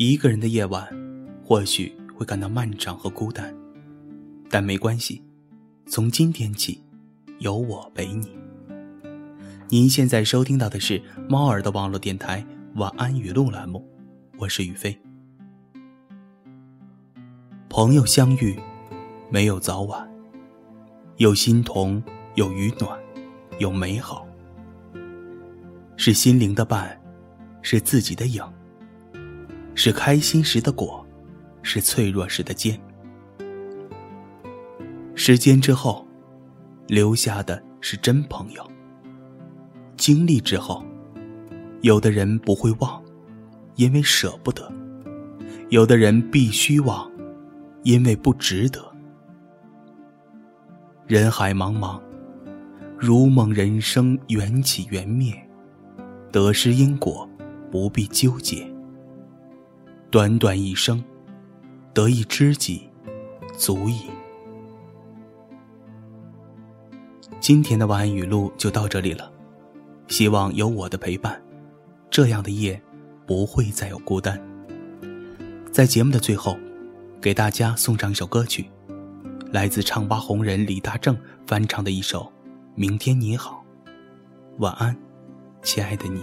一个人的夜晚，或许会感到漫长和孤单，但没关系，从今天起，有我陪你。您现在收听到的是猫耳的网络电台晚安语录栏目，我是雨飞。朋友相遇，没有早晚，有心同，有雨暖，有美好，是心灵的伴，是自己的影。是开心时的果，是脆弱时的坚。时间之后，留下的是真朋友。经历之后，有的人不会忘，因为舍不得；有的人必须忘，因为不值得。人海茫茫，如梦人生，缘起缘灭，得失因果，不必纠结。短短一生，得一知己，足矣。今天的晚安语录就到这里了，希望有我的陪伴，这样的夜不会再有孤单。在节目的最后，给大家送上一首歌曲，来自唱吧红人李大正翻唱的一首《明天你好》，晚安，亲爱的你。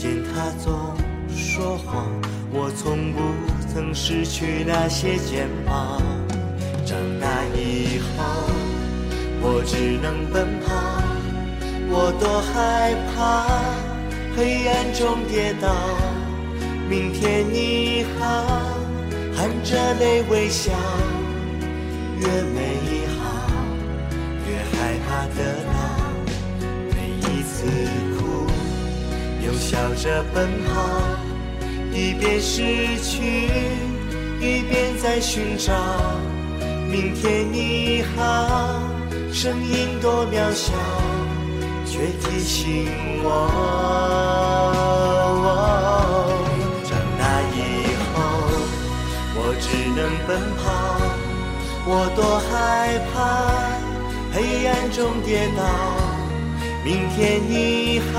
见他总说谎，我从不曾失去那些肩膀。长大以后，我只能奔跑，我多害怕黑暗中跌倒。明天你好，含着泪微笑，越美笑着奔跑，一边失去，一边在寻找。明天你好，声音多渺小，却提醒我。长大以后，我只能奔跑，我多害怕黑暗中跌倒。明天你好，